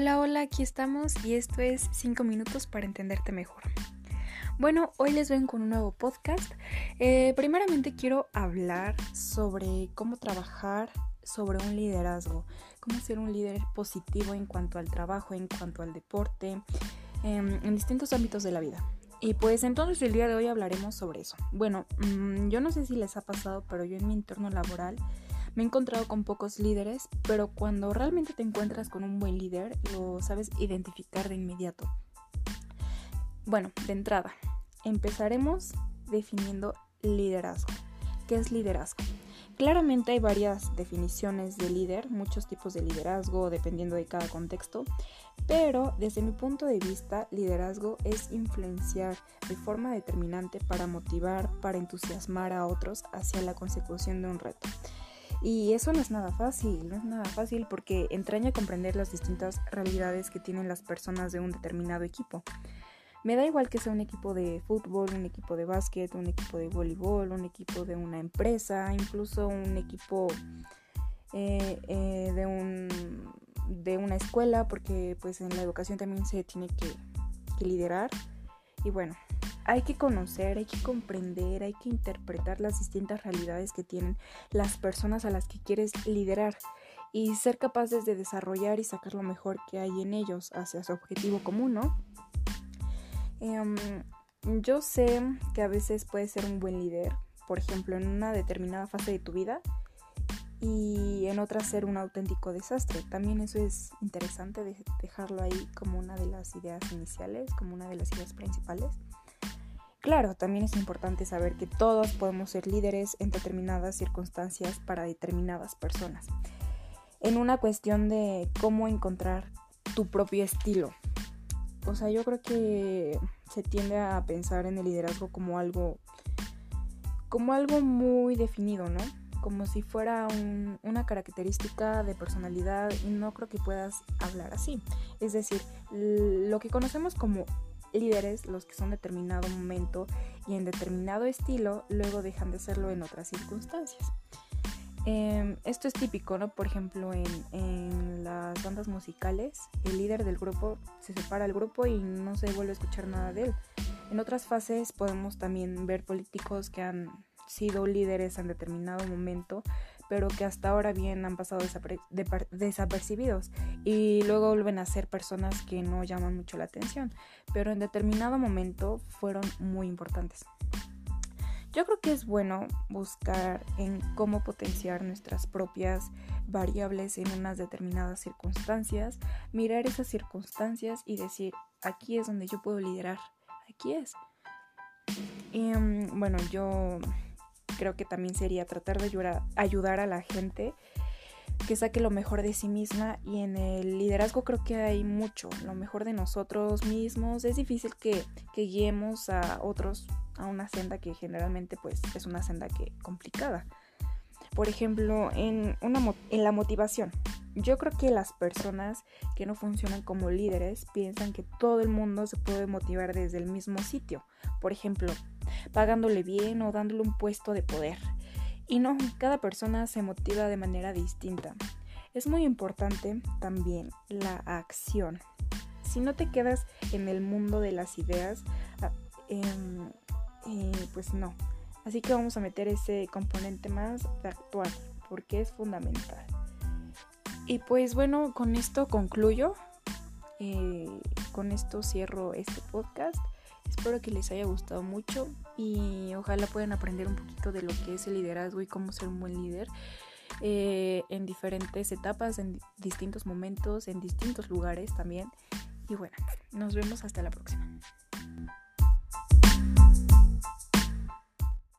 Hola, hola, aquí estamos y esto es 5 minutos para entenderte mejor. Bueno, hoy les ven con un nuevo podcast. Eh, primeramente quiero hablar sobre cómo trabajar sobre un liderazgo, cómo ser un líder positivo en cuanto al trabajo, en cuanto al deporte, em, en distintos ámbitos de la vida. Y pues entonces el día de hoy hablaremos sobre eso. Bueno, mm, yo no sé si les ha pasado, pero yo en mi entorno laboral me he encontrado con pocos líderes, pero cuando realmente te encuentras con un buen líder, lo sabes identificar de inmediato. Bueno, de entrada, empezaremos definiendo liderazgo. ¿Qué es liderazgo? Claramente hay varias definiciones de líder, muchos tipos de liderazgo dependiendo de cada contexto, pero desde mi punto de vista, liderazgo es influenciar de forma determinante para motivar, para entusiasmar a otros hacia la consecución de un reto. Y eso no es nada fácil, no es nada fácil porque entraña comprender las distintas realidades que tienen las personas de un determinado equipo. Me da igual que sea un equipo de fútbol, un equipo de básquet, un equipo de voleibol, un equipo de una empresa, incluso un equipo eh, eh, de, un, de una escuela, porque pues en la educación también se tiene que, que liderar. Y bueno, hay que conocer, hay que comprender, hay que interpretar las distintas realidades que tienen las personas a las que quieres liderar y ser capaces de desarrollar y sacar lo mejor que hay en ellos hacia su objetivo común, ¿no? Em, yo sé que a veces puedes ser un buen líder, por ejemplo, en una determinada fase de tu vida y en otra ser un auténtico desastre. También eso es interesante dejarlo ahí como una de las ideas iniciales, como una de las ideas principales. Claro, también es importante saber que todos podemos ser líderes en determinadas circunstancias para determinadas personas. En una cuestión de cómo encontrar tu propio estilo. O sea, yo creo que se tiende a pensar en el liderazgo como algo como algo muy definido, ¿no? Como si fuera una característica de personalidad y no creo que puedas hablar así. Es decir, lo que conocemos como líderes los que son determinado momento y en determinado estilo luego dejan de serlo en otras circunstancias. Em, esto es típico, ¿no? Por ejemplo, en, en, las bandas musicales, el líder del grupo se separa del grupo y no se vuelve a escuchar nada de él. En otras fases podemos también ver políticos que han sido líderes en determinado momento, pero que hasta ahora bien han pasado desapercibidos y luego vuelven a ser personas que no llaman mucho la atención, pero en determinado momento fueron muy importantes. Yo creo que es bueno buscar en cómo potenciar nuestras propias variables en unas determinadas circunstancias, mirar esas circunstancias y decir, aquí es donde yo puedo liderar, aquí es. Y, mm, bueno, yo creo que también sería tratar de ayudar, a la gente que saque lo mejor de sí misma y en el liderazgo creo que hay mucho, lo mejor de nosotros mismos. Es difícil que, guiemos a otros a una senda que generalmente pues es una senda que complicada. Por ejemplo, en, una, en la motivación. Yo creo que las personas que no funcionan como líderes piensan que todo el mundo se puede motivar desde el mismo sitio. Por ejemplo, pagándole bien o dándole un puesto de poder. Y no, cada persona se motiva de manera distinta. Es muy importante también la acción. Si no te quedas en el mundo de las ideas, ah, em, eh, pues no. Así que vamos a meter ese componente más de actuar, porque es fundamental. Y pues bueno, con esto concluyo. Eh, con esto cierro este podcast. Espero que les haya gustado mucho y ojalá puedan aprender un poquito de lo que es el liderazgo y cómo ser un buen líder eh, en diferentes etapas, en distintos momentos, en distintos lugares también. Y bueno, nos vemos hasta la próxima.